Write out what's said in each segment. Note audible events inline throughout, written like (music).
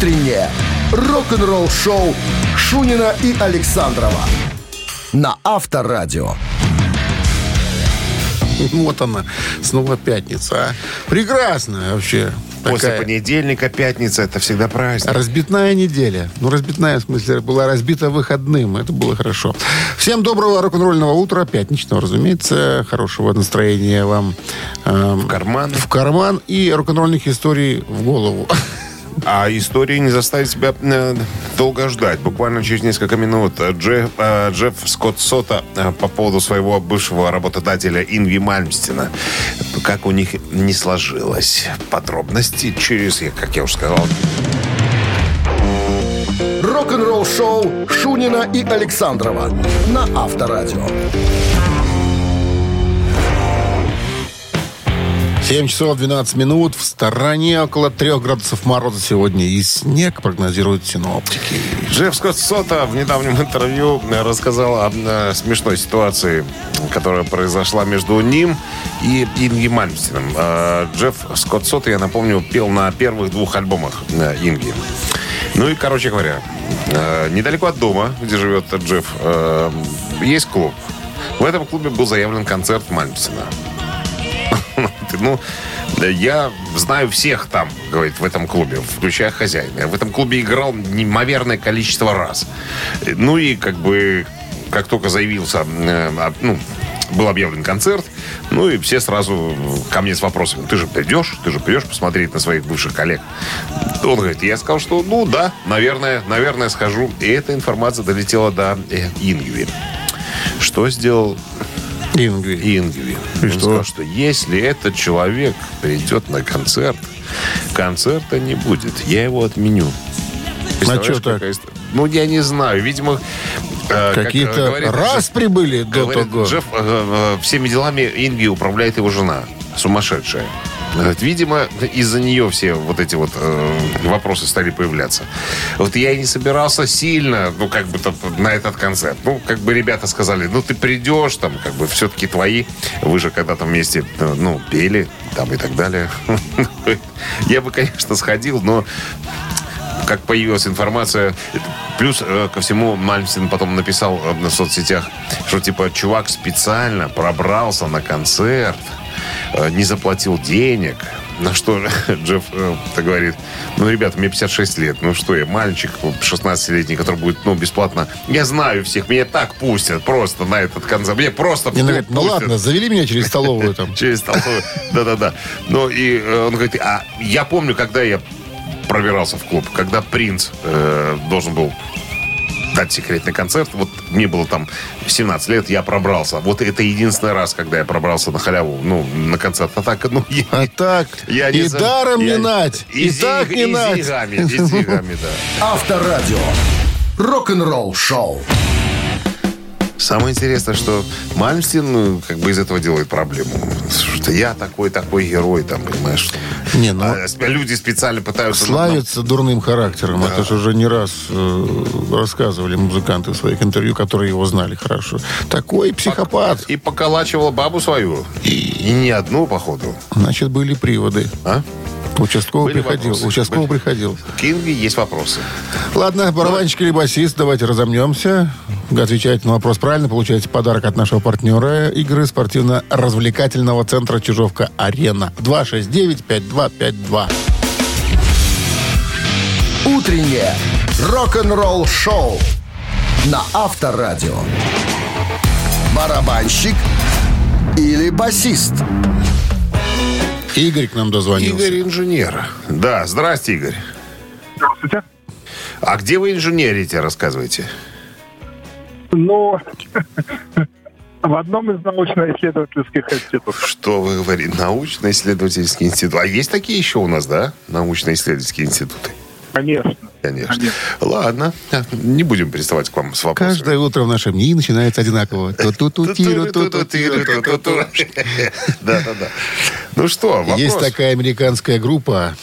Утреннее рок-н-ролл-шоу Шунина и Александрова на Авторадио. (laughs) Вот она, снова пятница. а. Прекрасно вообще. После Такая понедельника, пятница, это всегда праздник. Разбитная неделя. Ну, разбитная, в смысле, была разбита выходным. Это было хорошо. Всем доброго рок-н-ролльного утра. Пятничного, разумеется. Хорошего настроения вам. эм, В карман. в карман и рок-н-ролльных историй в голову. (laughs) А история не заставит себя э, долго ждать. Буквально через несколько минут э, Джефф, э, Джефф Скотт Сота по поводу своего бывшего работодателя Инви Мальмстина. Как у них не сложилось. Подробности через, как я уже сказал, Рок-н-ролл-шоу Шунина и Александрова на Авторадио. 7 часов 12 минут. В стороне около 3 градусов мороза сегодня. И снег прогнозируют синоптики. Джефф Скотт Сота в недавнем интервью рассказал о э, смешной ситуации, которая произошла между ним и Инги Мальмстином. Э, Джефф Скотт Сота, я напомню, пел на первых двух альбомах э, Инги. Ну и, короче говоря, недалеко от дома, где живет Джефф, есть клуб. В этом клубе был заявлен концерт Мальмстина. Ну, я знаю всех там, говорит, в этом клубе, включая хозяина. Я в этом клубе играл неимоверное количество раз. Ну и как бы, как только заявился, э, ну, был объявлен концерт, ну и все сразу ко мне с вопросом, ты же придешь, ты же придешь посмотреть на своих бывших коллег. Он говорит, я сказал, что ну да, наверное, наверное схожу. И эта информация долетела до э, Ингви. Что сделал Ингви. Ингви. И Он что? сказал, что если этот человек придет на концерт, концерта не будет. Я его отменю. Представляешь, чё так? Ну, я не знаю. Видимо, э, как, Какие-то э, говорит раз Джефф- прибыли до говорит того. Джефф, э, э, всеми делами Инги управляет его жена. Сумасшедшая. Говорит, Видимо, из-за нее все вот эти вот э, вопросы стали появляться. Вот я и не собирался сильно, ну, как бы там, на этот концерт. Ну, как бы ребята сказали, ну, ты придешь, там, как бы, все-таки твои. Вы же когда-то вместе, э, ну, пели, там, и так далее. (laughs) Я бы, конечно, сходил, но как появилась информация. Плюс э, ко всему Мальмстин потом написал э, в соцсетях, что типа чувак специально пробрался на концерт, э, не заплатил денег. На что (laughs) Джефф э, так говорит, ну, ребята, мне 56 лет, ну что я, мальчик 16-летний, который будет, ну, бесплатно. Я знаю всех, меня так пустят просто на этот концерт. Мне просто Не, ну, говорит, ну ладно, завели меня через столовую там. (laughs) Через столовую. Да-да-да. Ну, и э, он говорит, а я помню, когда я пробирался в клуб, когда принц э, должен был дать секретный концерт. Вот мне было там 17 лет, я пробрался. Вот это единственный раз, когда я пробрался на халяву, ну, на концерт. А так, ну, я, А так, я и за- даром я- не нать, и, с так не и с нать. деньгами, и с деньгами, да. Авторадио. Рок-н-ролл-шоу. Самое интересное, что Мальмстин ну, как бы из этого делает проблему. Что я такой-такой герой, там, понимаешь. Не, ну, А люди специально пытаются... славится дурным характером. Это же уже не раз э, рассказывали музыканты в своих интервью, которые его знали хорошо. Такой психопат. И поколачивала бабу свою. И не одну, походу. Значит, были приводы. А? Участковый Были приходил. вопросы? Участковый Были. приходил. К Инге есть вопросы. Ладно, барабанщик или басист, давайте разомнемся. Отвечаете на вопрос правильно, получаете подарок от нашего партнера игры спортивно-развлекательного центра «Чижовка-Арена». 269-5252. Утреннее рок-н-ролл-шоу на Авторадио. Барабанщик или басист? Игорь к нам дозвонился. Игорь инженер. Да, здрасте, Игорь. Здравствуйте. А где вы инженерите, рассказывайте? Ну, (laughs) в одном из научно-исследовательских институтов. Что вы говорите? Научно-исследовательский институт. А есть такие еще у нас, да? Научно-исследовательские институты. Конечно. Конечно. Конечно. Ладно. Не будем приставать к вам с вопросами. Каждое утро в нашем НИИ начинается одинаково. Да-да-да. Ну что, вопрос? Есть такая американская группа,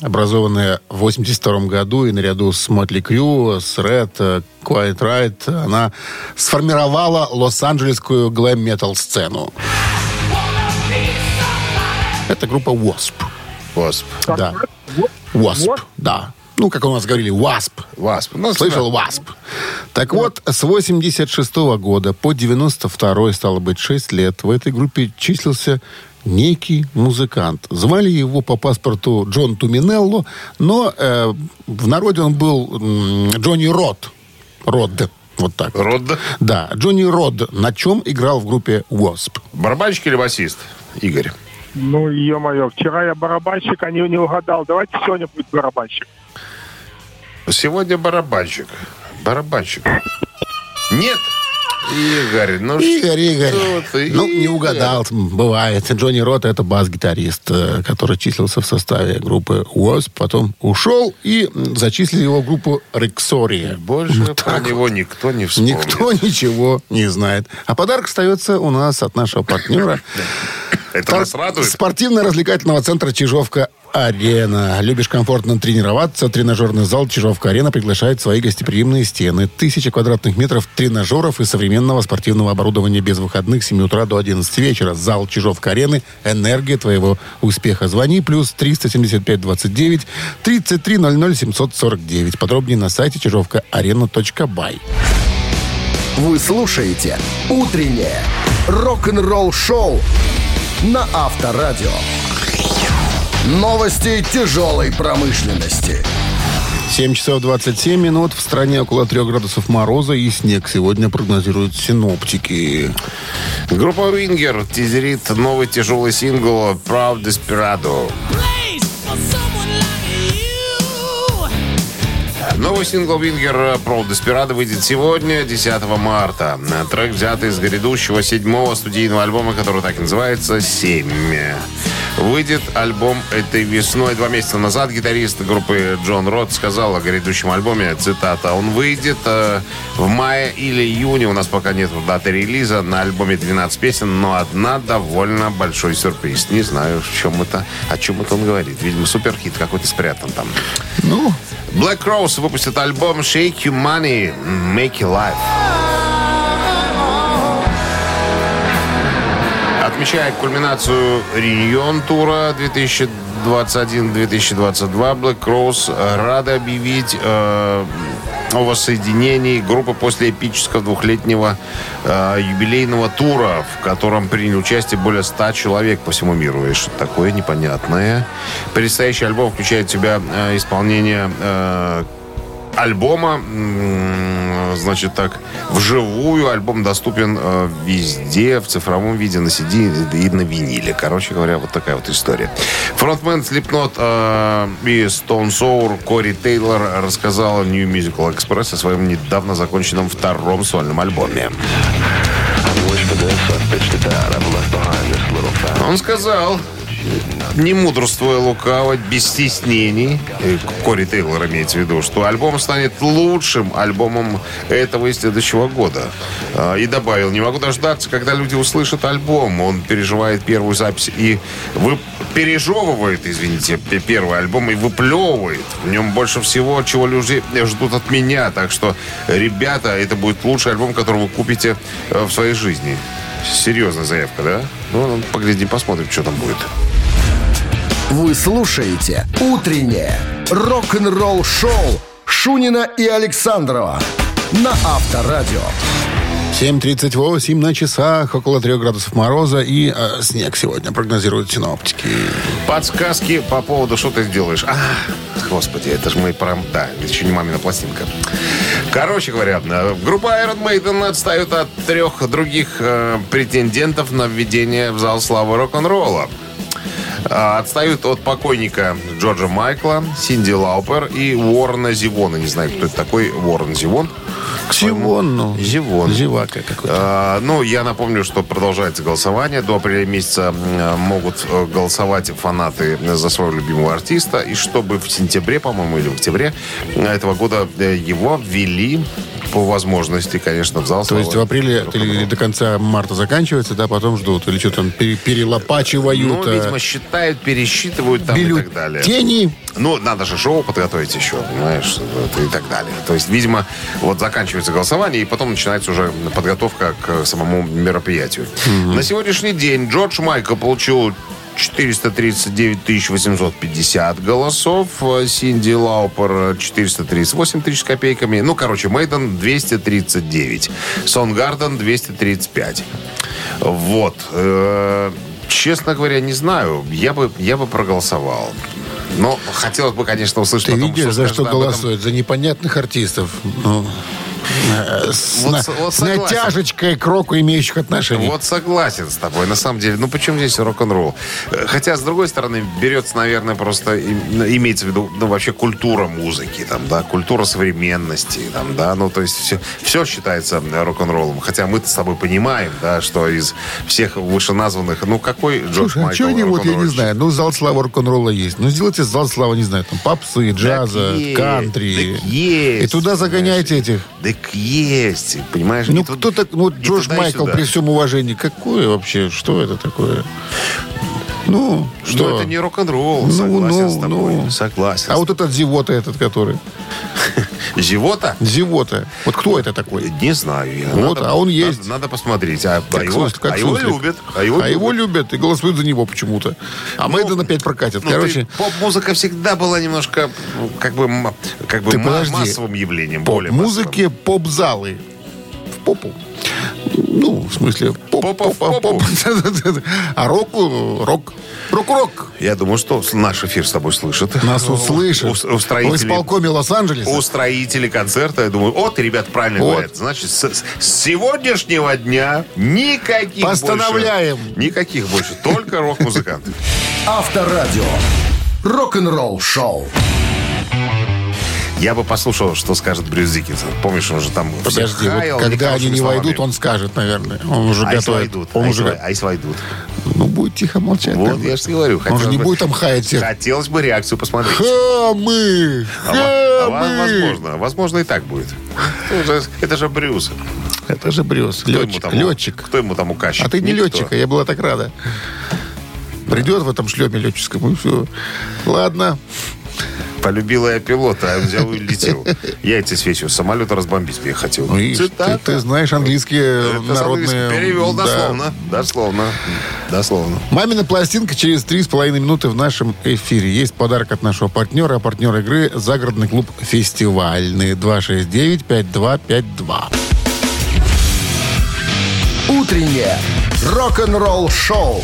образованная в 82 году, и наряду с Мотли Крю, с Red, Quiet Right, она сформировала лос-анджелесскую глэм-метал сцену. Это группа Wasp. Wasp. Да. Wasp, да. Ну, как у нас говорили, WASP. Васп. Ну, Слышал WASP. Так вот, с 86 года по 92 стало быть, 6 лет, в этой группе числился некий музыкант. Звали его по паспорту Джон Туминелло, но э, в народе он был м, Джонни Род. Род. Вот так. вот. Род. Да, Джонни Род. На чем играл в группе Wasp? Барабанщик или басист? Игорь. Ну, ё-моё, вчера я барабанщик, а не, не угадал. Давайте сегодня будет барабанщик. Сегодня барабанщик. Барабанщик. Нет. Игорь, ну Игорь, Игорь. ты, Ну, не угадал, бывает. Джонни Рот это бас-гитарист, э, который числился в составе группы Wasp, потом ушел и зачислили его в группу Рексория. Больше Вот про него никто не вспомнит. Никто ничего не знает. А подарок остается у нас от нашего партнера. (laughs) Это нас радует. Спортивно-развлекательного центра «Чижовка-Арена». Любишь комфортно тренироваться? Тренажерный зал «Чижовка-Арена» приглашает в свои гостеприимные стены. Тысяча квадратных метров тренажеров и современного спортивного оборудования без выходных с 7 утра до 11 вечера. Зал «Чижовка-Арены» – энергия твоего успеха. Звони плюс 375 29 33 00 749. Подробнее на сайте чижовкаарена.бай. Вы слушаете «Утреннее рок-н-ролл-шоу» на Авторадио. Новости тяжелой промышленности. 7 часов 27 минут. В стране около 3 градусов мороза и снег сегодня прогнозируют синоптики. Группа Winger тизерит новый тяжелый сингл «Proud Desperado». Новый сингл Winger «Proud Desperado» выйдет сегодня, 10 марта. Трек взят из грядущего седьмого студийного альбома, который так и называется «Семь». Выйдет альбом этой весной. Два месяца назад гитарист группы Джон Рот сказал о грядущем альбоме, цитата, «Он выйдет э, в мае или июне, у нас пока нет даты релиза, на альбоме 12 песен, но одна довольно большой сюрприз». Не знаю, в чем это, о чем это он говорит. Видимо, суперхит какой-то спрятан там. Ну, Black Rose выпустит альбом Shake You Money, Make You Life. Отмечая кульминацию Реюнион тура 2021-2022, Black Rose рада объявить э, о воссоединении группы после эпического двухлетнего э, юбилейного тура, в котором приняли участие более 100 человек по всему миру. И что такое непонятное. Предстоящий альбом включает в себя э, исполнение э, альбома, значит так, вживую. Альбом доступен э, везде, в цифровом виде, на CD и на виниле. Короче говоря, вот такая вот история. Фронтмен Slipknot э, и Stone Sour Кори Тейлор рассказал New Musical Express о своем недавно законченном втором сольном альбоме. Он сказал, не мудрствуя лукаво, без стеснений, э, Кори Тейлор имеется в виду, что альбом станет лучшим альбомом этого и следующего года. А, И добавил, не могу дождаться, когда люди услышат альбом. Он переживает первую запись и вы пережевывает, извините, первый альбом и выплевывает. В нем больше всего, чего люди ждут от меня. Так что, ребята, это будет лучший альбом, который вы купите э, в своей жизни. Серьезная заявка, да? Ну, поглядим, посмотрим, что там будет. Вы слушаете «Утреннее рок-н-ролл-шоу» Шунина и Александрова на Авторадио. 7.38 на часах, около 3 градусов мороза и э, снег сегодня прогнозируют синоптики. Подсказки по поводу, что ты делаешь. А, господи, это же мы про... Да, еще не мамина пластинка. Короче говоря, э, группа Iron Maiden отстает от трех других э, претендентов на введение в зал славы рок-н-ролла. А, Отстают от покойника Джорджа Майкла, Синди Лаупер и Уоррена Зивона. Не знаю, кто это такой Уоррен Зивон. Зивон, ну. Зивон. Зевака какой-то. А, ну, я напомню, что продолжается голосование. До апреля месяца могут э, голосовать фанаты за своего любимого артиста. И чтобы в сентябре, по-моему, или в октябре э, этого года э, его ввели по возможности, конечно, в зал. То есть в апреле или до конца марта заканчивается, да, потом ждут. Или что там, пере- перелопачивают. Ну, э, видимо, считают, пересчитывают там и так далее. бюллетени. Ну, надо же шоу подготовить еще, понимаешь, и так далее. То есть, видимо, вот заканчивается голосование, и потом начинается уже подготовка к самому мероприятию. На сегодняшний день Джордж Майкл получил 439 850 голосов. Синди Лаупер 438 тысяч с копейками. Ну, короче, Мейден 239. Сонгарден 235. Вот. Э, Честно говоря, не знаю. Я бы, я бы проголосовал. Но хотелось бы, конечно, услышать Ты потом, видишь, за скажет что об этом голосуют? За непонятных артистов. Ну, с, Вот на- вот с натяжечкой к року имеющих отношений. Вот согласен с тобой. На самом деле, ну почему здесь рок-н-ролл? Э, Хотя, с другой стороны, берется, наверное, просто ну, имеется в виду, ну, вообще культура музыки, там, да, культура современности, там, да, ну, то есть все, все считается э, рок-н-роллом. Хотя мы с тобой понимаем, да, что из всех вышеназванных, ну, какой Джордж Слушай, а Майкл что они, вот я не знаю, ну, зал славы рок-н-ролла есть. Ну, сделайте зал славы, не знаю, там, попсы, джаза, Так кантри. так есть, И туда загоняйте этих. Так есть, понимаешь? Ну, кто так, ну, Джордж Майкл, при всем уважении, какое вообще, что это такое? Ну, Что что? это не рок-н-ролл, Ну, согласен ну, с тобой. ну. Согласен. А вот этот Зевота этот, который. (laughs) Зевота? Зевота. Вот кто это такой? Не знаю я. Вот, а он есть. Надо, надо посмотреть. А, а его, суслик, как а его любят. А его, А его любят. и голосуют за него почему-то. А Мэйден опять прокатит. Ну, Короче, поп-музыка всегда была немножко ну, как бы, как бы Ты ма- подожди. массовым явлением. более поп-музыке поп-залы. В попу. Ну, в смысле, поп, Попа в поп, попу. поп. (laughs) А року, рок. Рок-рок. Я думаю, что наш эфир с тобой слышит. Нас услышат. У, у В исполкоме Лос-Анджелеса. у строителей концерта, я думаю, вот, ребят, правильно Вот. говорят. Значит, с, с сегодняшнего дня никаких Постановляем. больше. Никаких больше. Только рок-музыканты. Авторадио. Рок-н-ролл шоу. Я бы послушал, что скажет Брюс Диккенсон. Помнишь, он же там Подожди, вот когда они не войдут, он скажет, наверное. Он уже а готовит. войдут? Он а, уже... если, а если войдут? Ну, будет тихо молчать. Вот, бы. я же говорю. Он же не бы- будет там хаять всех. Хотелось бы реакцию посмотреть. Хамы! А, а Хамы! возможно, возможно и так будет. Это же, Брюс. Это же Брюс. Кто Летчик. там- Летчик. Кто ему там укачет? А ты не Никто. летчик, а я была так рада. Придет в этом шлеме летческом, и все. Ладно. Полюбила я пилота, а взял и улетел. Яйца свечу, самолет разбомбить бы я хотел. Ну, ты, ты знаешь английские Это народные... Перевел да. дословно. Дословно. Дословно. Мамина пластинка через три с половиной минуты в нашем эфире. Есть подарок от нашего партнера. А партнер игры «Загородный клуб фестивальный». 269-5252. Утреннее рок-н-ролл шоу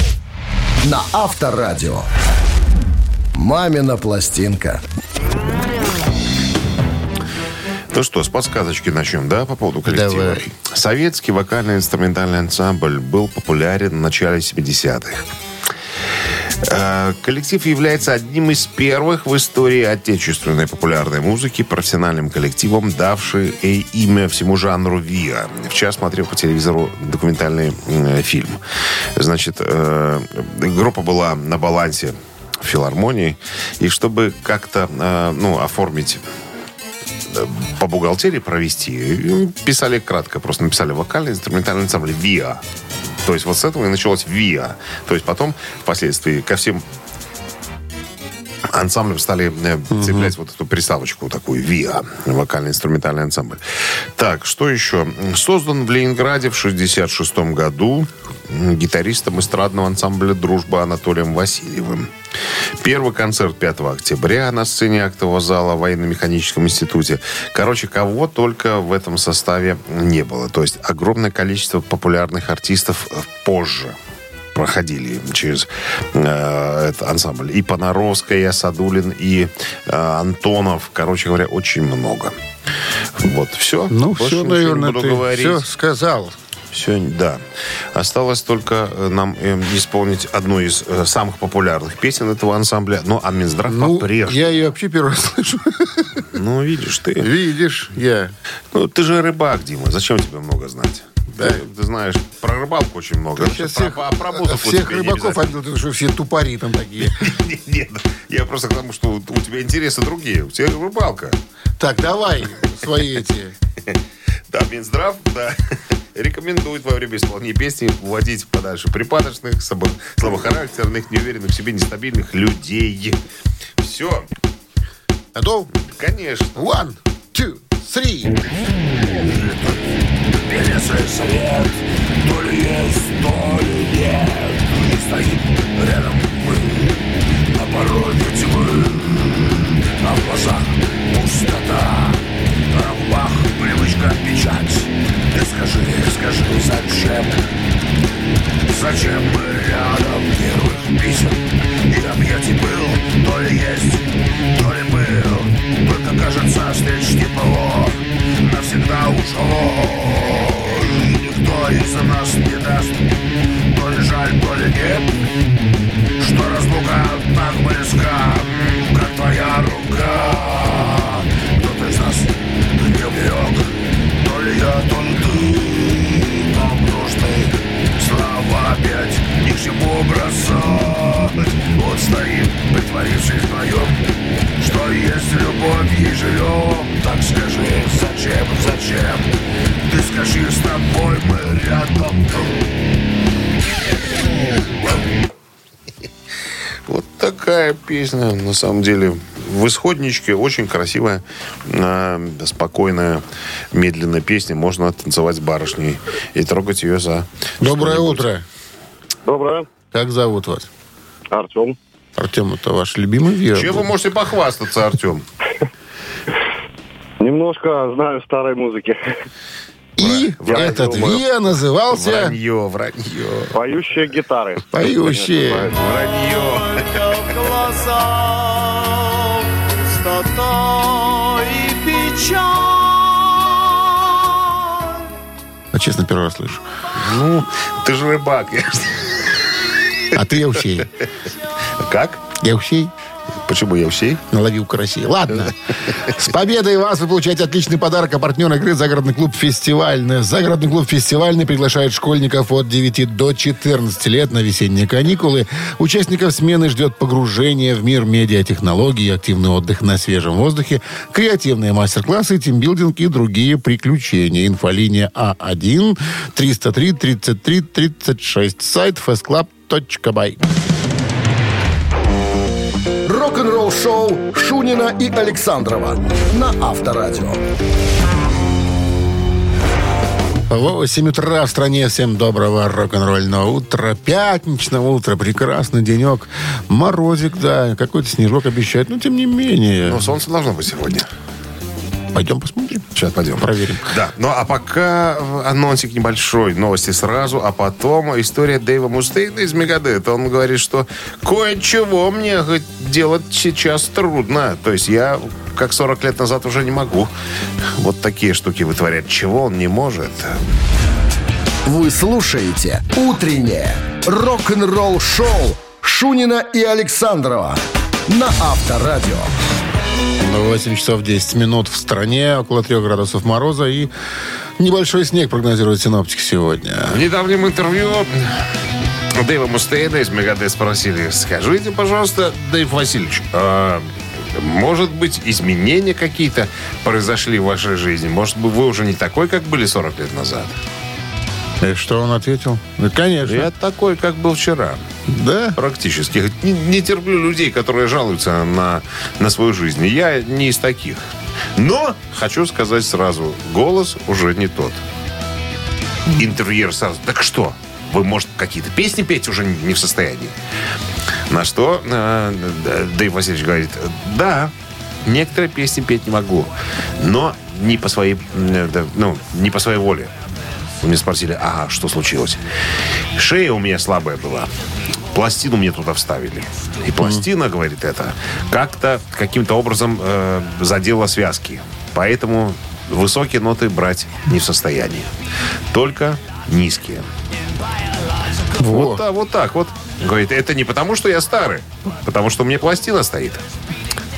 на Авторадио. Мамина пластинка. Ну что, с подсказочки начнем, да, по поводу коллектива? Давай. Советский вокально-инструментальный ансамбль был популярен в начале 70-х. Э, Коллектив является одним из первых в истории отечественной популярной музыки профессиональным коллективом, давший э, имя всему жанру ВИА. Вчера смотрел по телевизору документальный м, фильм. Значит, э, группа была на балансе филармонии, и чтобы как-то э, ну, оформить по бухгалтерии провести. Писали кратко, просто написали вокальный инструментальный ансамбль ВИА. То есть вот с этого и началось ВИА. То есть потом, впоследствии, ко всем ансамблем стали э, цеплять вот эту приставочку такую ВИА, вокально-инструментальный ансамбль. Так, что еще? Создан в Ленинграде в 66 году гитаристом эстрадного ансамбля «Дружба» Анатолием Васильевым. Первый концерт 5 октября на сцене актового зала в военно-механическом институте. Короче, кого только в этом составе не было. То есть огромное количество популярных артистов позже проходили через э, этот ансамбль. И Понаровская, и Асадулин, и э, Антонов. Короче говоря, очень много. Вот, все. Ну, Больше все, наверное, ты говорить. все сказал. Все, да. Осталось только э, нам э, исполнить одну из э, самых популярных песен этого ансамбля. Ну, а Минздрав Ну, по-прежнему. я ее вообще первый раз слышу. Ну, видишь ты. Видишь, я. Ну, ты же рыбак, Дима. Зачем тебе много знать? Да. Ты, ты знаешь, про рыбалку очень много. Сейчас про, всех, про, про музыку всех рыбаков обидел, что все тупари там такие. (laughs) Нет, Нет, я просто к тому, что у тебя интересы другие. У тебя рыбалка. Так, давай свои эти. (laughs) Да, Минздрав, да, (laughs) рекомендует во время исполнения песни уводить подальше припадочных, слабо- слабохарактерных, неуверенных в себе, нестабильных людей. Все, Готов? конечно. One, two, three. Свет, то ли есть, то ли нет. И стоит рядом мы. На пороге тьмы А в глазах пустота песня, на самом деле, в исходничке очень красивая, э, спокойная, медленная песня. Можно танцевать с барышней и трогать ее за... Доброе утро. Доброе. Как зовут вас? Артем. Артем, это ваш любимый Вера. Чем вы можете похвастаться, Артем? Немножко знаю старой музыки. И Я этот думаю. Виа назывался Вранье, вранье, Поющие гитары. «Поющие». вранье. А честно, первый раз слышу. Ну, ты же рыбак. я- А ты Евсей. Как? Евсей? Почему я всей? Наловил карасей. Ладно. (laughs) С победой вас вы получаете отличный подарок. А партнер игры «Загородный клуб Фестивальный». «Загородный клуб Фестивальный» приглашает школьников от 9 до 14 лет на весенние каникулы. Участников смены ждет погружение в мир медиатехнологий, активный отдых на свежем воздухе, креативные мастер-классы, тимбилдинг и другие приключения. Инфолиния А1 303 33 36. Сайт festclub.by. Рок-н-ролл шоу Шунина и Александрова на Авторадио. 8 утра в стране. Всем доброго рок-н-ролльного утра. Пятничного утра. Прекрасный денек. Морозик, да. Какой-то снежок обещает. Но тем не менее. Ну, солнце должно быть сегодня. Пойдем посмотрим. Сейчас пойдем. Проверим. Да, ну а пока анонсик небольшой, новости сразу, а потом история Дэйва Мустейна из Мегадет. Он говорит, что кое-чего мне делать сейчас трудно. То есть я, как 40 лет назад, уже не могу вот такие штуки вытворять. Чего он не может? Вы слушаете «Утреннее рок-н-ролл-шоу» Шунина и Александрова на Авторадио. 8 часов 10 минут в стране. Около 3 градусов мороза. И небольшой снег прогнозируют синоптики сегодня. В недавнем интервью Дэйва Мустейна из Мегадет спросили, скажите, пожалуйста, Дэйв Васильевич, а может быть, изменения какие-то произошли в вашей жизни? Может быть, вы уже не такой, как были 40 лет назад? И что он ответил? Да, конечно. Я такой, как был вчера. Да? Практически. Не, не терплю людей, которые жалуются на, на свою жизнь. Я не из таких. Но, хочу сказать сразу, голос уже не тот. Интервьюер сразу, так что? Вы, может, какие-то песни петь уже не в состоянии? На что э, Дэйв Васильевич говорит, да, некоторые песни петь не могу, но не по своей, э, ну, не по своей воле. Вы меня спросили, а что случилось? Шея у меня слабая была. Пластину мне туда вставили. И пластина, говорит это, как-то, каким-то образом э, задела связки. Поэтому высокие ноты брать не в состоянии. Только низкие. Вот, та- вот так вот. Говорит, это не потому, что я старый, потому что у меня пластина стоит.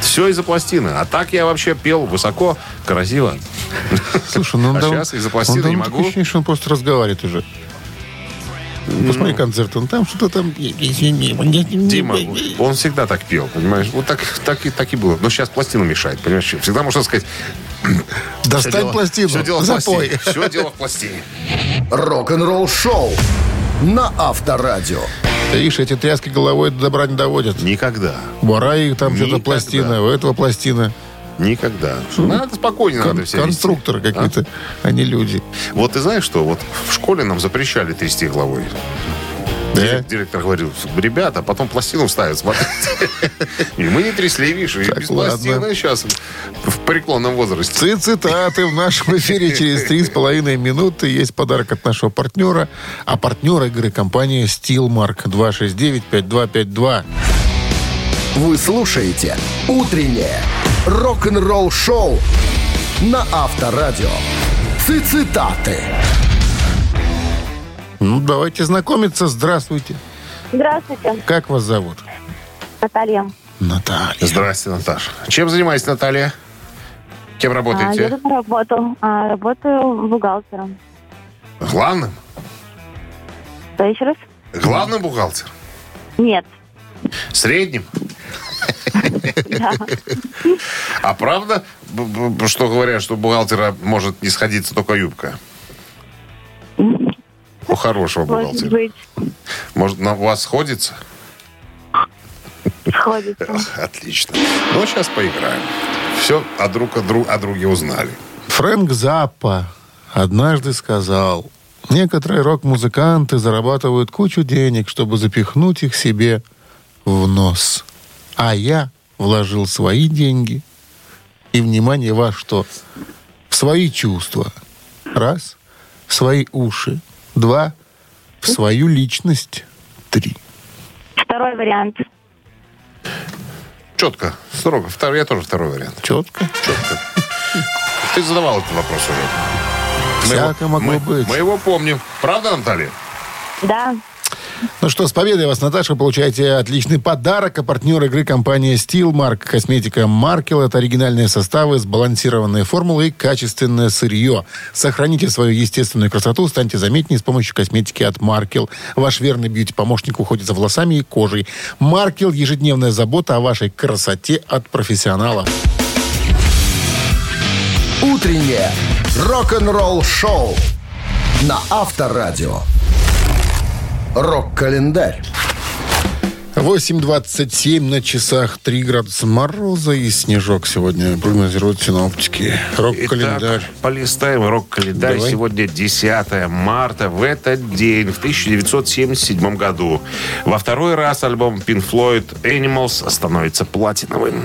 Все из-за пластины. А так я вообще пел высоко, красиво. Слушай, ну он А дав- щас из-за он пластины давно не такое могу. ощущение, что он просто разговаривает уже. Посмотри концерт, он там что-то там... Дима, он всегда так пел, понимаешь? Вот так, так, и, так и было. Но сейчас пластина мешает, понимаешь? Всегда можно сказать... (clears throat) Достань пластину, Все дело в запой. пластине. (laughs) Все дело в пластине. Рок-н-ролл шоу на Авторадио. Видишь, эти тряски головой до добра не доводят. Никогда. У Араи там что-то пластина, у этого пластина. Никогда. Надо спокойно Кон- надо все конструкторы какие-то, а не люди. Вот ты знаешь что? Вот в школе нам запрещали трясти головой. Да? Директор говорил, ребята, потом пластину вставят, смотрите. И мы не трясли, видишь, и без пластины сейчас в преклонном возрасте. Ци- Цитаты в нашем эфире через три с половиной минуты. Есть подарок от нашего партнера. А партнер игры компания Steelmark 269-5252. Вы слушаете «Утреннее рок-н-ролл-шоу» на Авторадио. Цитаты. Ну, давайте знакомиться. Здравствуйте. Здравствуйте, Как вас зовут? Наталья. Наталья. Здрасте, Наташа. Чем занимаетесь, Наталья? Кем А, работаете? еду на работу. А, работаю бухгалтером. Главным? Что еще раз? Главным бухгалтер? Нет. Средним? Да. А правда, что говорят, что у бухгалтера может не сходиться только юбка? У хорошего Может бухгалтера. быть, Может, на вас сходится? сходится. Отлично. Ну, сейчас поиграем. Все о друг о, друг, о друге узнали. Фрэнк Заппа однажды сказал, некоторые рок-музыканты зарабатывают кучу денег, чтобы запихнуть их себе в нос. А я вложил свои деньги и, внимание, во что? В свои чувства. Раз. В свои уши. Два. В свою личность. Три. Второй вариант. Четко, строго. Второй, я тоже второй вариант. Четко. Четко. (laughs) Ты задавал этот вопрос уже. Всяко могло мы- быть. Мы его помним. Правда, Наталья? Да. Ну что, с победой вас, Наташа. Вы получаете отличный подарок. А партнер игры компания Steelmark. Косметика Маркел. Это оригинальные составы, сбалансированные формулы и качественное сырье. Сохраните свою естественную красоту, станьте заметнее с помощью косметики от Маркел. Ваш верный бьюти-помощник уходит за волосами и кожей. Маркел – ежедневная забота о вашей красоте от профессионала. «Утреннее рок-н-ролл-шоу» на Авторадио. Рок-календарь. 8.27 на часах 3 градуса мороза и снежок сегодня прогнозируют синоптики. Рок-календарь. Итак, полистаем рок-календарь. Давай. Сегодня 10 марта. В этот день, в 1977 году, во второй раз альбом Pink Floyd Animals становится платиновым.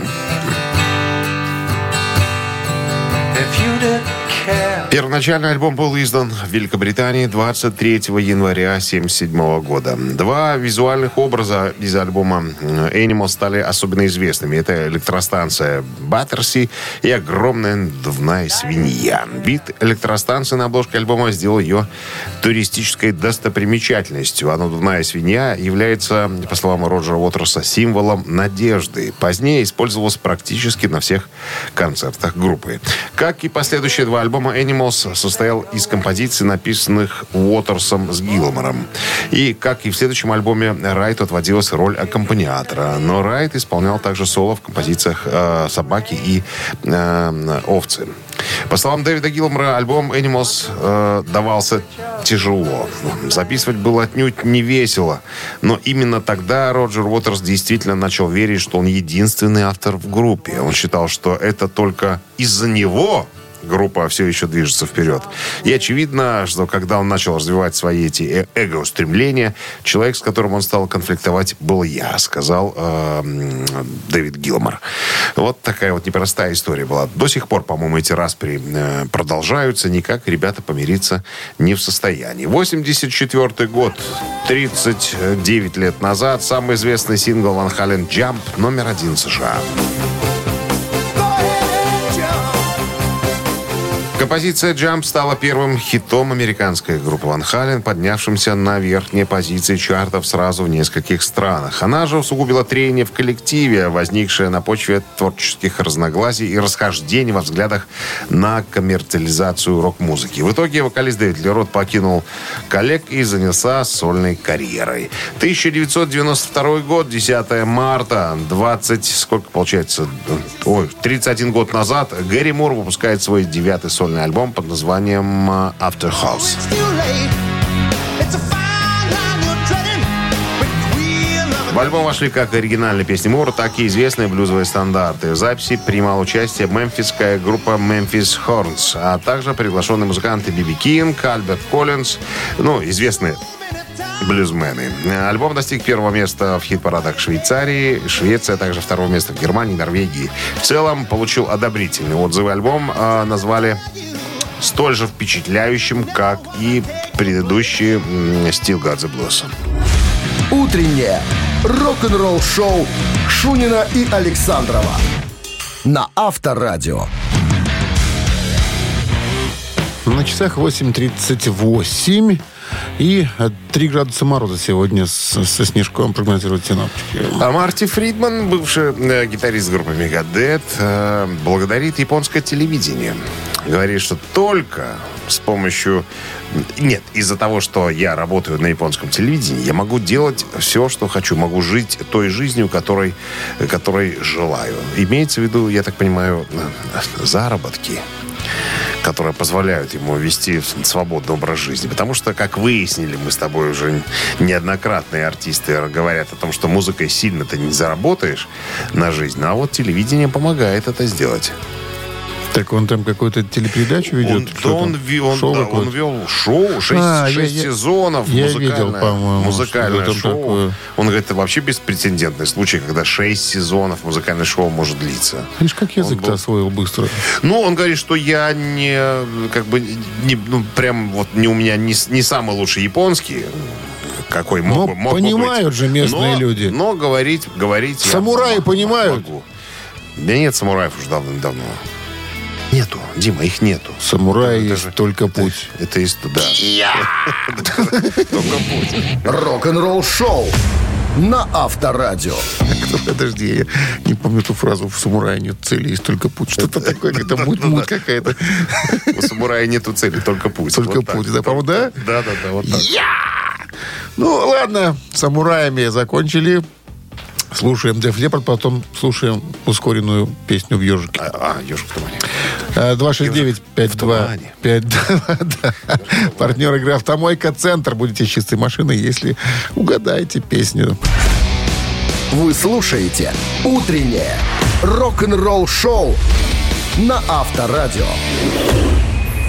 Первоначальный альбом был издан в Великобритании 23 января 1977 года. Два визуальных образа из альбома э, Animal стали особенно известными. Это электростанция Баттерси и огромная надувная свинья. Вид электростанции на обложке альбома сделал ее туристической достопримечательностью. А надувная свинья является, по словам Роджера Уотерса, символом надежды. Позднее использовалась практически на всех концертах группы. Как и последующие два альбома, Animals состоял из композиций, написанных Уотерсом с Гилмором. И, как и в следующем альбоме, Райту отводилась роль аккомпаниатора. Но Райт исполнял также соло в композициях э, «Собаки» и э, «Овцы». По словам Дэвида Гилмора, альбом Animals э, давался тяжело. Записывать было отнюдь не весело. Но именно тогда Роджер Уотерс действительно начал верить, что он единственный автор в группе. Он считал, что это только из-за него группа все еще движется вперед. И очевидно, что когда он начал развивать свои эти э- эго-устремления, человек, с которым он стал конфликтовать, был я, сказал э, Дэвид Гилмор. Вот такая вот непростая история была. До сих пор, по-моему, эти распри э, продолжаются. Никак ребята помириться не в состоянии. 84 год, 39 лет назад, самый известный сингл Ван Хален «Jump» номер один в США. Композиция «Jump» стала первым хитом американской группы Ван Хален, поднявшимся на верхние позиции чартов сразу в нескольких странах. Она же усугубила трение в коллективе, возникшее на почве творческих разногласий и расхождений во взглядах на коммерциализацию рок-музыки. В итоге вокалист Дэвид Лерот покинул коллег и занялся сольной карьерой. 1992 год, 10 марта, 20, сколько получается, ой, 31 год назад, Гэри Мур выпускает свой девятый сольный альбом под названием э, After House. В альбом вошли как оригинальные песни Мура, так и известные блюзовые стандарты. В записи принимала участие мемфисская группа Memphis Horns, а также приглашенные музыканты Биби Кинг, Альберт Коллинз, ну, известные блюзмены. Альбом достиг первого места в хит-парадах Швейцарии, Швеция, а также второго места в Германии, Норвегии. В целом получил одобрительные отзывы. Альбом э, назвали столь же впечатляющим, как и предыдущий м, Still Got the Blues. Утреннее рок-н-ролл-шоу Шунина и Александрова на Авторадио. На часах 8.38 и э, 3 градуса мороза сегодня со снежком прогнозируют синоптики. А Марти Фридман, бывший э, гитарист группы Мегадет, э, благодарит японское телевидение. Говорит, что только с помощью... Нет, из-за того, что я работаю на японском телевидении, я могу делать все, что хочу. Могу жить той жизнью, которой, которой желаю. Имеется в виду, я так понимаю, э, заработки которые позволяют ему вести свободный образ жизни. Потому что, как выяснили мы с тобой уже неоднократные артисты говорят о том, что музыкой сильно ты не заработаешь на жизнь, а вот телевидение помогает это сделать. Так он там какую-то телепередачу ведет? Он, Что да он, он, Шоу да, он вел шоу, шесть, А, я- шесть я- сезонов, я музыкальное, видел, музыкальное там шоу. такое. Он говорит, это вообще беспрецедентный случай, когда шесть сезонов музыкальное шоу может длиться. Видишь, как язык-то был- освоил быстро. Ну, он говорит, что я не, как бы, не, ну, прям вот не у меня не, не самый лучший японский, какой мог, Но бы- мог понимают быть. же местные Но- люди. Но говорить, говорить я Самураи м- понимают? могу. Да нет самураев уже давным-давно. Нету, Дима, их нету. Самурай Это есть же- только путь. Это из туда. Только путь. Рок-н-ролл-шоу на Авторадио. (laughs) Подожди, я не помню эту фразу «в самурае нет цели, есть только путь». Что-то такое, какая-то (laughs) муть-муть какая-то. У самурая нету цели, только путь. Только путь, да, по-моему, да? Да, да, да, вот так. Ну, ладно, самураями закончили. Слушаем Def Leppard, потом слушаем ускоренную песню в ежике. А, ежик в тумане. Э, 269-52... тумане. 52, да. Партнер игры «Автомойка Центр». Будете с чистой машиной, если угадаете песню. Вы слушаете «Утреннее рок-н-ролл-шоу» на Авторадио.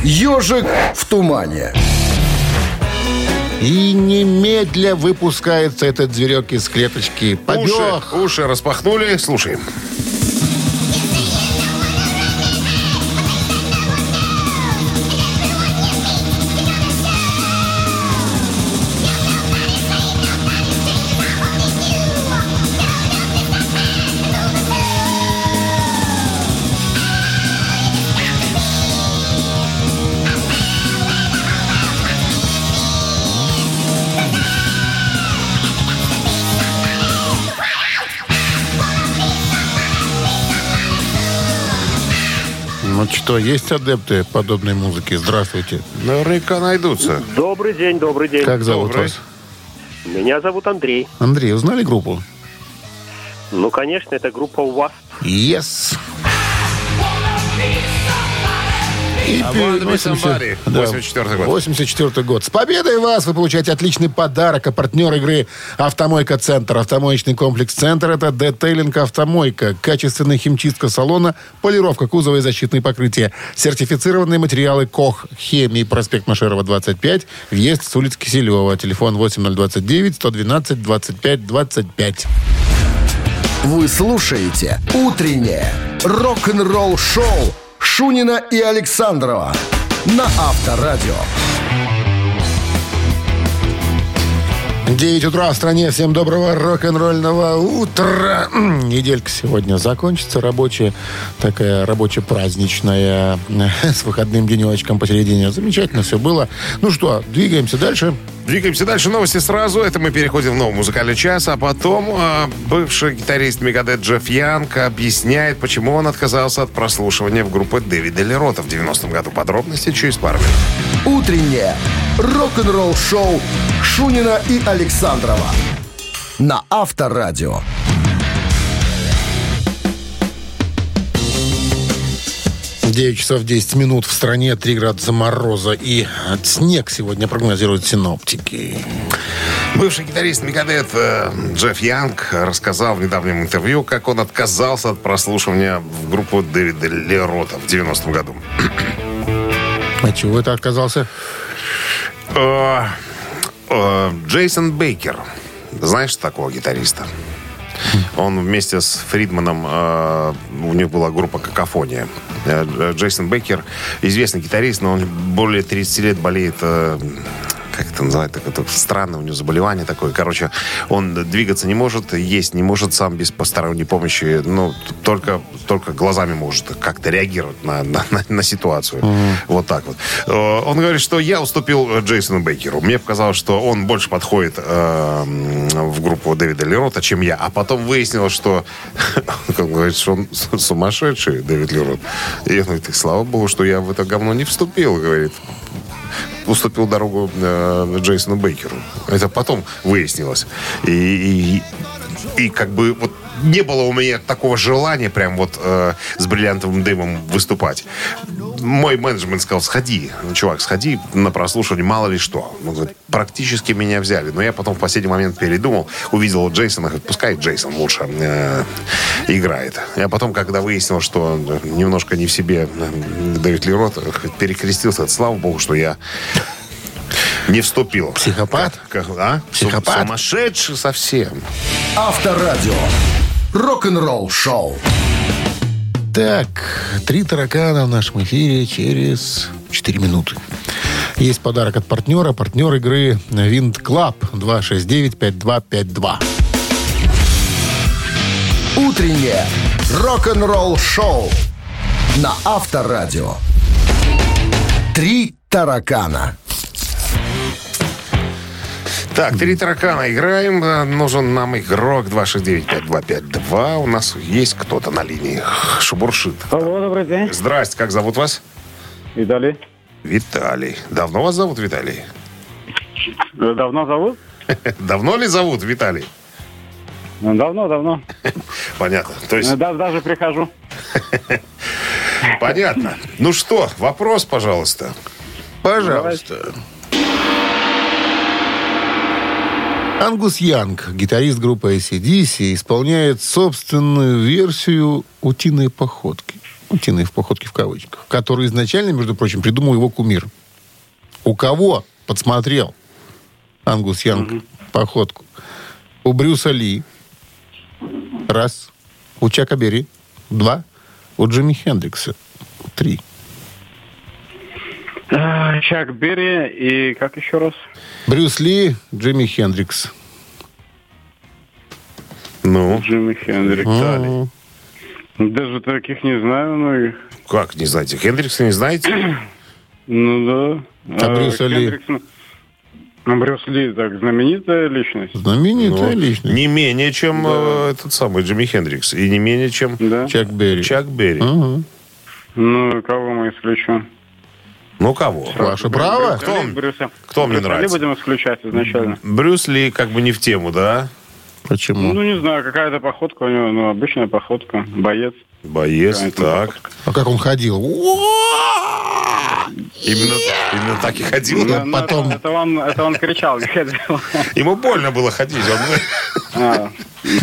«Ежик в тумане». И немедля выпускается этот зверек из клеточки. Побег! Уши, уши распахнули, слушаем. Что, есть адепты подобной музыки? Здравствуйте. Наверняка найдутся. Добрый день, добрый день. Как зовут Добрый. вас? Меня зовут Андрей. Андрей, узнали группу? Ну, конечно, это группа УАЗ. Yes. И wanna be 80 somebody. да, 84 год. 84 год. С победой вас! Вы получаете отличный подарок. А партнер игры «Автомойка Центр». Автомоечный комплекс «Центр» — это детейлинг «Автомойка». Качественная химчистка салона, полировка кузова и защитные покрытия. Сертифицированные материалы «Кох». Хемии. Проспект Машерова, 25. Въезд с улицы Киселева. Телефон 8029 112 25 25. Вы слушаете «Утреннее рок-н-ролл-шоу» Шунина и Александрова на Авторадио. 9 утра в стране. Всем доброго рок-н-ролльного утра. (clears throat) Неделька сегодня закончится. Рабочая, такая рабоче-праздничная, (laughs) с выходным денечком посередине. Замечательно все было. Ну что, двигаемся дальше. Двигаемся дальше. Новости сразу. Это мы переходим в новый музыкальный час. А потом э, бывший гитарист Мегадет Джефф Янг объясняет, почему он отказался от прослушивания в группе Дэвида Лерота в 90-м году. Подробности через пару минут. Утреннее рок-н-ролл-шоу Шунина и Александрова на Авторадио. Девять часов 10 минут в стране, 3 градуса мороза и снег сегодня прогнозируют синоптики. Бывший гитарист Мегадет э, Джефф Янг рассказал в недавнем интервью, как он отказался от прослушивания в группу Дэвида Лерота в 90-м году. А чего это отказался? Э, Э, Джейсон Бейкер. Знаешь такого гитариста? Он вместе с Фридманом, э, у них была группа «Какофония». Э, Джейсон Бейкер, известный гитарист, но он более 30 лет болеет э, как это называется, это странное у него заболевание такое. Короче, он двигаться не может, есть не может сам без посторонней помощи, ну, только, только глазами может как-то реагировать на, на, на, на ситуацию. Вот так вот. Э, Он говорит, что я уступил Джейсону Бейкеру. Мне показалось, что он больше подходит э, в группу Дэвида Лерота, чем я. А потом выяснилось, что (laughs) он говорит, что он сумасшедший, Дэвид Лерот. И он говорит, слава богу, что я в это говно не вступил, говорит уступил дорогу э, Джейсону Бейкеру. Это потом выяснилось. И, и, и как бы вот не было у меня такого желания прям вот э, с бриллиантовым дымом выступать. Мой менеджмент сказал, сходи, чувак, сходи на прослушивание, мало ли что. Он говорит, практически меня взяли. Но я потом в последний момент передумал, увидел Джейсона, говорит, пускай Джейсон лучше э, играет. Я потом, когда выяснил, что немножко не в себе э, Дэвид Лерот, перекрестился, слава богу, что я не вступил. Психопат? Как, как- а? Психопат? Сум- Сумасшедший совсем. Авторадио. Рок-н-ролл шоу. Так, три таракана в нашем эфире через 4 минуты. Есть подарок от партнера. Партнер игры Wind Club 269-5252. Утреннее рок-н-ролл шоу на Авторадио. Три таракана. Так, три таракана играем. Нужен нам игрок 269-5252. У нас есть кто-то на линии. Шебуршит. Алло, добрый день. Здрасте, как зовут вас? Виталий. Виталий. Давно вас зовут Виталий? Давно зовут? (laughs) Давно ли зовут Виталий? Давно, давно. (laughs) Понятно. То есть, да- Даже прихожу. (laughs) понятно. Ну что, вопрос, пожалуйста. Пожалуйста. Ангус Янг, гитарист группы ACDC, исполняет собственную версию «Утиной походки». «Утиной в походке» в кавычках. Которую изначально, между прочим, придумал его кумир. У кого подсмотрел Ангус Янг походку? У Брюса Ли. Раз. У Чака Берри. Два. У Джимми Хендрикса. Три. Э, Чак Берри и как еще раз? Брюс Ли, Джимми Хендрикс. Ну, Джимми Хендрикс. Мгм. Даже таких не знаю, но их. как не знаете? Хендрикса не знаете? (clears throat) Ну да. А Брюса Ли? Хендрикс, Брюс Ли так знаменитая личность. Знаменитая Ну, личность. Не менее, чем э, этот самый Джимми Хендрикс. И не менее, чем Да. Чак Берри. Чак Берри. Мгм. Ну, кого мы исключим? Ну, кого? Ваше право. Кто вам- Брюса. кто мне Брюса Ли нравится? будем исключать изначально. Брюс Ли как бы не в тему, да? Почему? Ну, не знаю, какая-то походка у него, ну, обычная походка, боец. Боец, Какая-то так. А как он ходил? Именно, именно так и ходил. Да. Ну, потом- Это, это он, это он кричал, не (laughs) ходил. Ему больно было ходить. Он...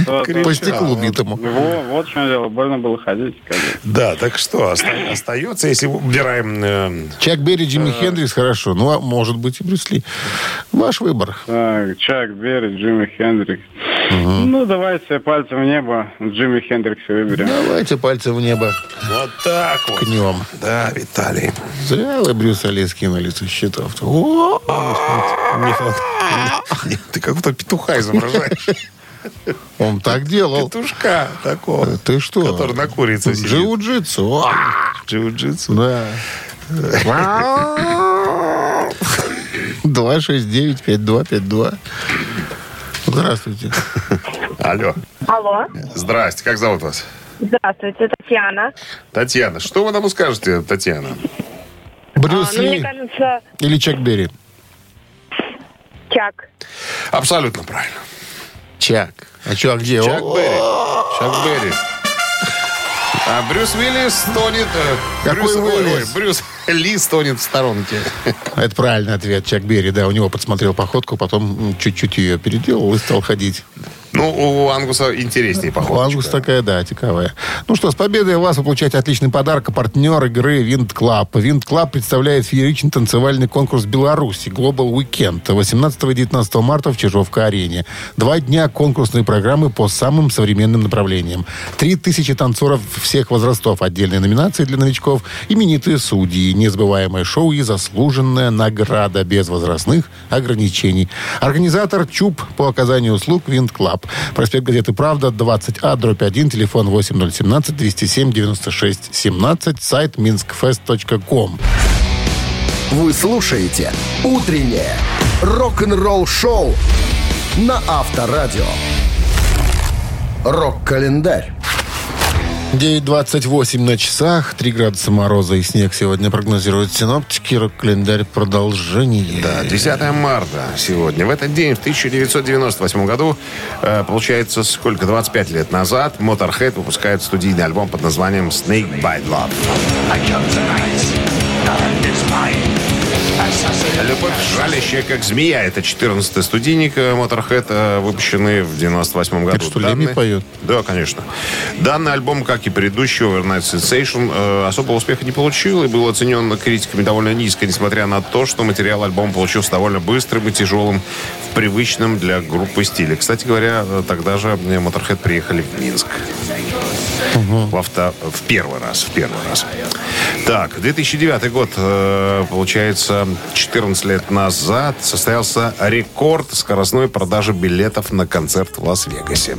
А, По стеклу битому. Во- Вот в чем дело, больно было ходить. Да, так что, оста- остается, если убираем... э, Чак Берри, Джимми Хендрикс, хорошо. Ну, а может быть и Брюс Ли. Ваш выбор. Чак Берри, Джимми Хендрикс. Ну, давайте пальцем в небо Джимми Хендрикса выберем. Давайте пальцы в небо вот так вот. кнем. Да, Виталий. Зря вы Брюса Ли скинули со счетов. (laughs) Ты как-то петуха изображаешь. (laughs) Он так делал. Петушка такого. Ты что? Который на курице сидит. Джиу-джитсу. Джиу-джитсу. Да. 269-5252. Здравствуйте. Алло. Алло. Здрасте, как зовут вас? Здравствуйте, Татьяна. Татьяна. Что вы нам скажете, Татьяна? Брюс А, ну, мне Ли кажется, или Чак Берри? Чак. Абсолютно правильно. Чак. А а где? Чак Берри. Чак Берри. А Брюс Уиллис стонет... э, Какой Брюс, ой, Уиллис? Брюс Ли стонет в сторонке. Это правильный ответ. Чак Берри, да, у него подсмотрел походку, потом чуть-чуть ее переделал и стал ходить. Ну, у Ангуса интереснее У походочка. Ангус такая, да, тиковая. Ну что, с победой вас вы получаете отличный подарок. А Партнер игры Wind Club. Wind Club представляет фееричный танцевальный конкурс Беларуси Global Weekend 18 и 19 марта в Чижовка-арене. Два дня конкурсной программы по самым современным направлениям. Три тысячи танцоров всех возрастов. Отдельные номинации для новичков. Именитые судьи. Незабываемое шоу и заслуженная награда без возрастных ограничений. Организатор ЧУП по оказанию услуг Wind Club. Проспект газеты «Правда», 20А, дробь 1, телефон 8017-207-96-17, сайт minskfest.com. Вы слушаете «Утреннее рок-н-ролл-шоу» на Авторадио. Рок-календарь. 9.28 на часах, 3 градуса мороза и снег сегодня прогнозируют синоптики. Рок-календарь продолжение. Да, 10 марта сегодня. В этот день, в 1998 году, э, получается, сколько, 25 лет назад, Motorhead выпускает студийный альбом под названием «Snake Bite Love». «Любовь жалящая, как змея» — это 14-й студийник Motorhead, э, выпущенный в 98 году. Это что, Леми поет? Да, конечно. Данный альбом, как и предыдущий Overnight Sensation, э, особого успеха не получил и был оценен критиками довольно низко, несмотря на то, что материал альбома получился довольно быстрым и тяжелым в привычном для группы стиле. Кстати говоря, э, тогда же Motorhead приехали в Минск. В, авто... в первый раз, в первый раз. Так, 2009 год, получается, 14 лет назад состоялся рекорд скоростной продажи билетов на концерт в Лас-Вегасе.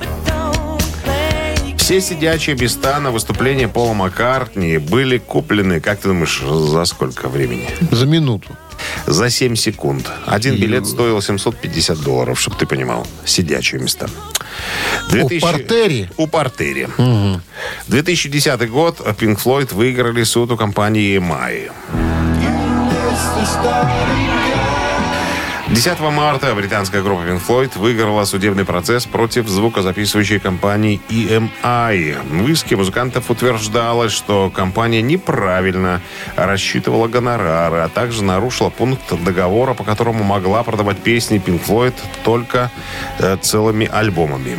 Все сидячие места на выступление Пола Маккартни были куплены, как ты думаешь, за сколько времени? За минуту. За 7 секунд. Один билет стоил 750 долларов, чтобы ты понимал. Сидячие места. У Портери? У Портери. 2010 год Pink Floyd выиграли суд у компании EMI. 10 марта британская группа Pink Floyd выиграла судебный процесс против звукозаписывающей компании EMI. В иске музыкантов утверждалось, что компания неправильно рассчитывала гонорары, а также нарушила пункт договора, по которому могла продавать песни Pink Floyd только э, целыми альбомами.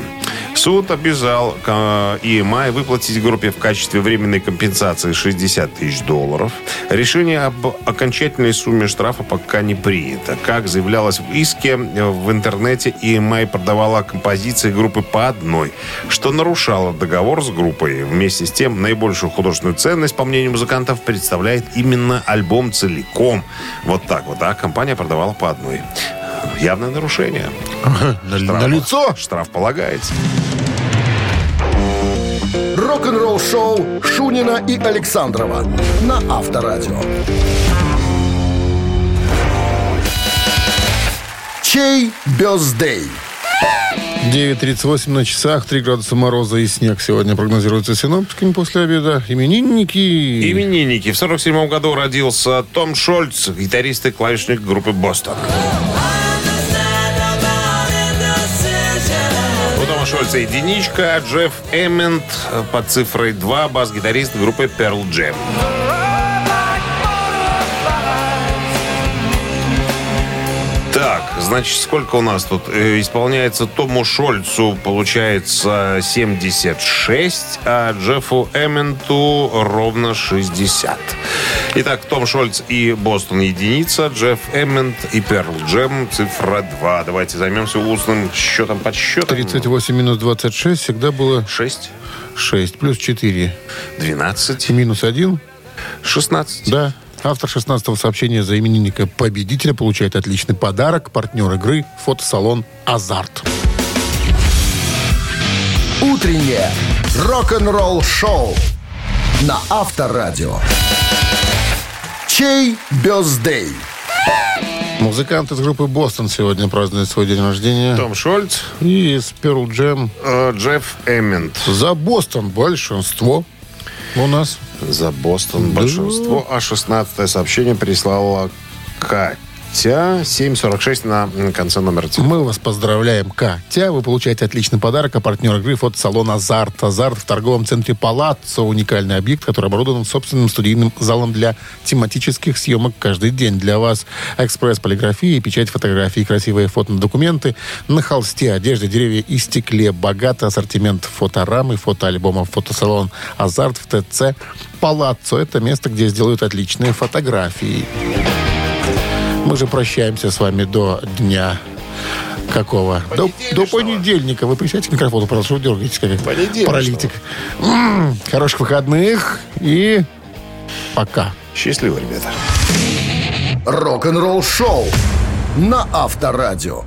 Суд обязал э, EMI выплатить группе в качестве временной компенсации 60 тысяч долларов. Решение об окончательной сумме штрафа пока не принято. Как заявлялось в иске, э, в интернете EMI продавала композиции группы по одной, что нарушало договор с группой. Вместе с тем, наибольшую художественную ценность, по мнению музыкантов, представляет именно альбом целиком. Вот так вот, а компания продавала по одной. Явное нарушение. На, Штраф- на лицо. Штраф полагается. Рок-н-ролл-шоу Шунина и Александрова на Авторадио. Чей бездей? 9.38 на часах, 3 градуса мороза и снег сегодня прогнозируется синоптиками после обеда. Именинники. Именинники. В 47 году родился Том Шольц, гитарист и клавишник группы «Бостон». Шольца единичка, Джефф Эммент под цифрой 2, бас-гитарист группы Pearl Jam. Значит, сколько у нас тут? Э, Исполняется Тому Шольцу, получается, 76, а Джеффу Эмменту ровно 60. Итак, Том Шольц и Бостон единица, Джефф Эммент и Перл Джем цифра 2. Давайте займемся устным счетом подсчетом. 38 минус 26 всегда было 6, 6. Плюс 4. 12, И минус 1. 16. Да. Автор 16-го сообщения за именинника победителя получает отличный подарок. Партнер игры – фотосалон «Азарт». Утреннее рок-н-ролл-шоу на Авторадио. Чей бездей? Музыкант из группы «Бостон» сегодня празднует свой день рождения. Том Шольц, И из Pearl Jam э, Джефф Эммент. за «Бостон» большинство у нас. За Бостон большинство. А 16 сообщение прислала Катя. Катя, 746 на конце номера телефона. Мы вас поздравляем, Катя. Вы получаете отличный подарок. А партнер игры фотосалон «Азарт». «Азарт» в торговом центре «Палаццо». Уникальный объект, который оборудован собственным студийным залом для тематических съемок каждый день. Для вас экспресс полиграфии, печать фотографий, красивые фотодокументы на холсте, одежде, деревья и стекле. Богатый ассортимент фоторамы, фотоальбомов. Фотосалон «Азарт» в ТЦ «Палаццо». Это место, где сделают отличные фотографии. Мы же прощаемся с вами до дня какого? До, до понедельника. Вы присядьте к микрофону, пожалуйста, дергаетесь как паралитик. М, Хороших выходных и пока. Счастливо, ребята. Рок-н-ролл шоу на Авторадио.